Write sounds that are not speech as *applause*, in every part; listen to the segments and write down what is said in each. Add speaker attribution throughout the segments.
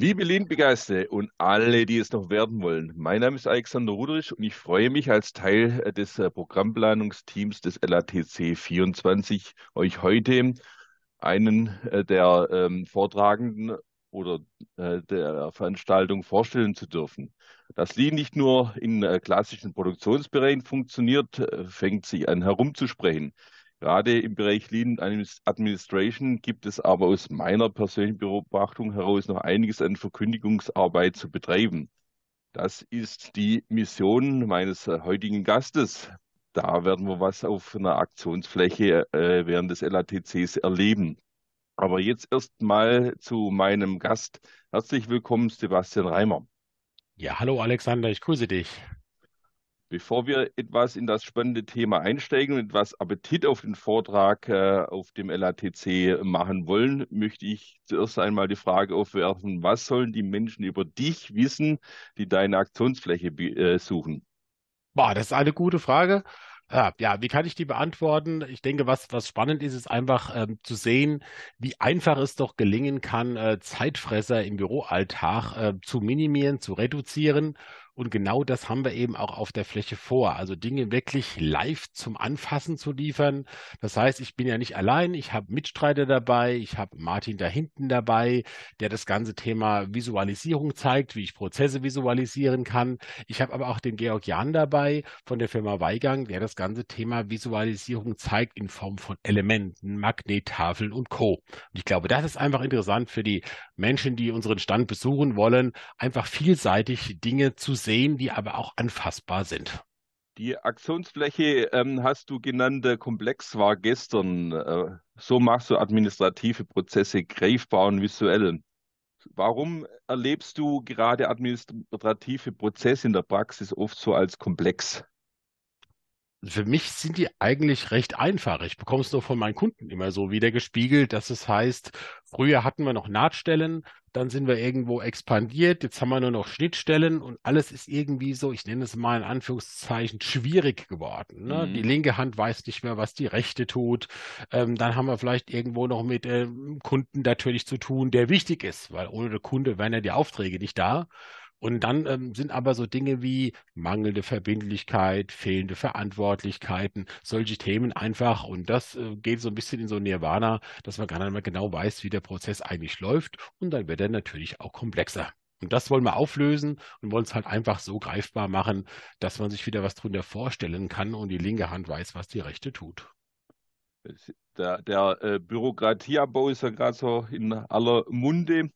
Speaker 1: Liebe Lean-Begeisterte und alle, die es noch werden wollen, mein Name ist Alexander Rudrich und ich freue mich als Teil äh, des äh, Programmplanungsteams des LATC 24 euch heute einen äh, der ähm, Vortragenden oder äh, der Veranstaltung vorstellen zu dürfen. Dass Lean nicht nur in äh, klassischen Produktionsbereichen funktioniert, fängt sich an herumzusprechen. Gerade im Bereich Lean Administration gibt es aber aus meiner persönlichen Beobachtung heraus noch einiges an Verkündigungsarbeit zu betreiben. Das ist die Mission meines äh, heutigen Gastes. Da werden wir was auf einer Aktionsfläche äh, während des LATCs erleben. Aber jetzt erst mal zu meinem Gast. Herzlich willkommen, Sebastian Reimer.
Speaker 2: Ja, hallo Alexander, ich grüße dich.
Speaker 1: Bevor wir etwas in das spannende Thema einsteigen und etwas Appetit auf den Vortrag äh, auf dem LATC machen wollen, möchte ich zuerst einmal die Frage aufwerfen, was sollen die Menschen über dich wissen, die deine Aktionsfläche äh, suchen?
Speaker 2: Boah, das ist eine gute Frage. Ja, wie kann ich die beantworten? Ich denke, was, was spannend ist, ist einfach ähm, zu sehen, wie einfach es doch gelingen kann, äh, Zeitfresser im Büroalltag äh, zu minimieren, zu reduzieren und genau das haben wir eben auch auf der Fläche vor. Also Dinge wirklich live zum Anfassen zu liefern. Das heißt, ich bin ja nicht allein. Ich habe Mitstreiter dabei. Ich habe Martin da hinten dabei, der das ganze Thema Visualisierung zeigt, wie ich Prozesse visualisieren kann. Ich habe aber auch den Georg Jan dabei von der Firma Weigang, der das ganze Thema Visualisierung zeigt in Form von Elementen, Magnettafeln und Co. Und ich glaube, das ist einfach interessant für die Menschen, die unseren Stand besuchen wollen, einfach vielseitig Dinge zu sehen, die aber auch anfassbar sind.
Speaker 1: Die Aktionsfläche ähm, hast du genannt, äh, komplex war gestern. Äh, so machst du administrative Prozesse greifbar und visuell. Warum erlebst du gerade administrative Prozesse in der Praxis oft so als komplex?
Speaker 2: Für mich sind die eigentlich recht einfach. Ich bekomme es nur von meinen Kunden immer so wieder gespiegelt, dass es heißt, früher hatten wir noch Nahtstellen, dann sind wir irgendwo expandiert, jetzt haben wir nur noch Schnittstellen und alles ist irgendwie so, ich nenne es mal in Anführungszeichen, schwierig geworden. Ne? Mhm. Die linke Hand weiß nicht mehr, was die rechte tut. Ähm, dann haben wir vielleicht irgendwo noch mit ähm, Kunden natürlich zu tun, der wichtig ist, weil ohne den Kunde wären ja die Aufträge nicht da. Und dann ähm, sind aber so Dinge wie mangelnde Verbindlichkeit, fehlende Verantwortlichkeiten, solche Themen einfach. Und das äh, geht so ein bisschen in so Nirvana, dass man gar nicht mehr genau weiß, wie der Prozess eigentlich läuft. Und dann wird er natürlich auch komplexer. Und das wollen wir auflösen und wollen es halt einfach so greifbar machen, dass man sich wieder was drunter vorstellen kann und die linke Hand weiß, was die rechte tut.
Speaker 1: Der, der äh, Bürokratieabbau ist ja gerade so in aller Munde.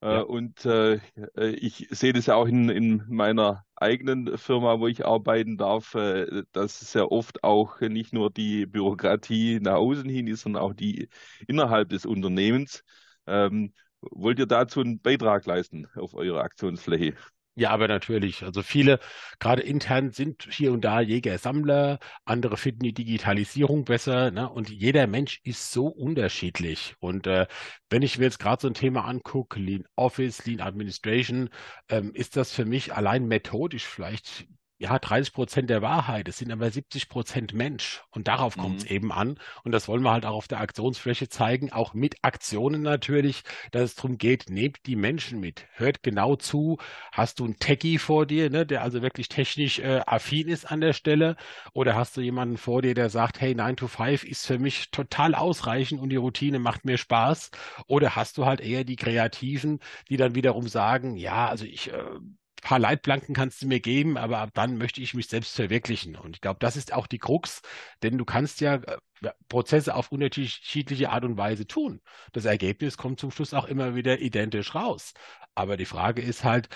Speaker 1: Äh, ja. Und äh, äh, ich sehe das ja auch in, in meiner eigenen Firma, wo ich arbeiten darf, äh, dass sehr oft auch nicht nur die Bürokratie nach außen hin ist, sondern auch die innerhalb des Unternehmens. Ähm, wollt ihr dazu einen Beitrag leisten auf eurer Aktionsfläche?
Speaker 2: Ja, aber natürlich. Also viele, gerade intern, sind hier und da Jäger-Sammler, andere finden die Digitalisierung besser. Ne? Und jeder Mensch ist so unterschiedlich. Und äh, wenn ich mir jetzt gerade so ein Thema angucke, Lean Office, Lean Administration, ähm, ist das für mich allein methodisch vielleicht ja, 30 Prozent der Wahrheit, es sind aber 70 Prozent Mensch. Und darauf mhm. kommt es eben an. Und das wollen wir halt auch auf der Aktionsfläche zeigen, auch mit Aktionen natürlich, dass es darum geht, nehmt die Menschen mit, hört genau zu. Hast du einen Techie vor dir, ne, der also wirklich technisch äh, affin ist an der Stelle? Oder hast du jemanden vor dir, der sagt, hey, 9 to 5 ist für mich total ausreichend und die Routine macht mir Spaß? Oder hast du halt eher die Kreativen, die dann wiederum sagen, ja, also ich äh, paar Leitplanken kannst du mir geben, aber ab dann möchte ich mich selbst verwirklichen. Und ich glaube, das ist auch die Krux, denn du kannst ja äh, Prozesse auf unterschiedliche Art und Weise tun. Das Ergebnis kommt zum Schluss auch immer wieder identisch raus. Aber die Frage ist halt,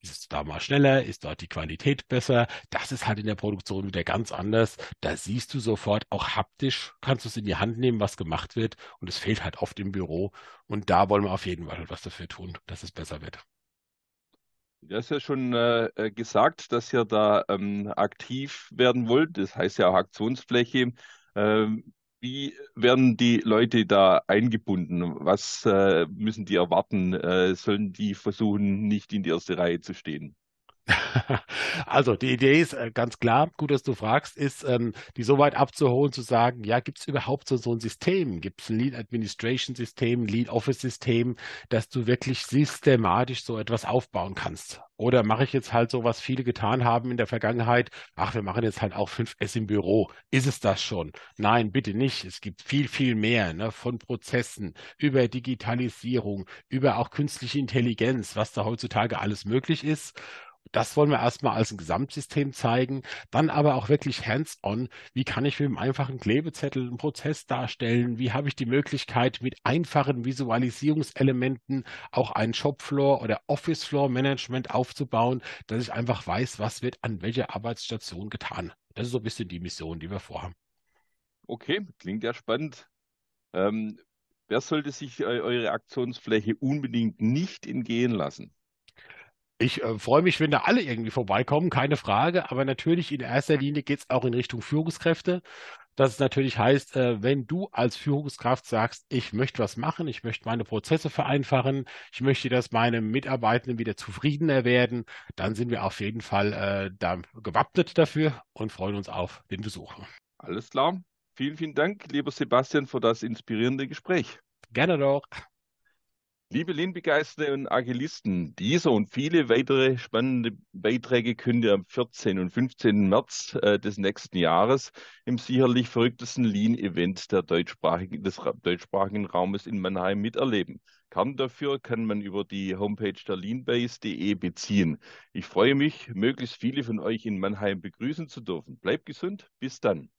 Speaker 2: ist es da mal schneller? Ist dort die Qualität besser? Das ist halt in der Produktion wieder ganz anders. Da siehst du sofort auch haptisch, kannst du es in die Hand nehmen, was gemacht wird. Und es fehlt halt oft im Büro. Und da wollen wir auf jeden Fall was dafür tun, dass es besser wird.
Speaker 1: Du hast ja schon äh, äh, gesagt, dass ihr da ähm, aktiv werden wollt. Das heißt ja auch Aktionsfläche. Ähm, wie werden die Leute da eingebunden? Was äh, müssen die erwarten? Äh, sollen die versuchen, nicht in die erste Reihe zu stehen? *laughs*
Speaker 2: Also die Idee ist äh, ganz klar, gut, dass du fragst, ist, ähm, die so weit abzuholen, zu sagen, ja, gibt es überhaupt so, so ein System? Gibt es ein Lead Administration System, Lead Office System, dass du wirklich systematisch so etwas aufbauen kannst? Oder mache ich jetzt halt so, was viele getan haben in der Vergangenheit? Ach, wir machen jetzt halt auch 5S im Büro. Ist es das schon? Nein, bitte nicht. Es gibt viel, viel mehr ne, von Prozessen über Digitalisierung, über auch künstliche Intelligenz, was da heutzutage alles möglich ist. Das wollen wir erstmal als ein Gesamtsystem zeigen, dann aber auch wirklich hands-on. Wie kann ich mit einem einfachen Klebezettel einen Prozess darstellen? Wie habe ich die Möglichkeit, mit einfachen Visualisierungselementen auch ein Shopfloor oder Office-Floor-Management aufzubauen, dass ich einfach weiß, was wird an welcher Arbeitsstation getan. Das ist so ein bisschen die Mission, die wir vorhaben.
Speaker 1: Okay, klingt ja spannend. Ähm, wer sollte sich äh, eure Aktionsfläche unbedingt nicht entgehen lassen?
Speaker 2: Ich äh, freue mich, wenn da alle irgendwie vorbeikommen, keine Frage. Aber natürlich in erster Linie geht es auch in Richtung Führungskräfte. Das natürlich heißt, äh, wenn du als Führungskraft sagst, ich möchte was machen, ich möchte meine Prozesse vereinfachen, ich möchte, dass meine Mitarbeitenden wieder zufriedener werden, dann sind wir auf jeden Fall äh, da gewappnet dafür und freuen uns auf den Besuch.
Speaker 1: Alles klar. Vielen, vielen Dank, lieber Sebastian, für das inspirierende Gespräch.
Speaker 2: Gerne doch.
Speaker 1: Liebe Lean-Begeisterte und Agilisten, dieser und viele weitere spannende Beiträge könnt ihr am 14. und 15. März äh, des nächsten Jahres im sicherlich verrücktesten Lean-Event des deutschsprachigen Raumes in Mannheim miterleben. Karten dafür kann man über die Homepage der leanbase.de beziehen. Ich freue mich, möglichst viele von euch in Mannheim begrüßen zu dürfen. Bleibt gesund, bis dann.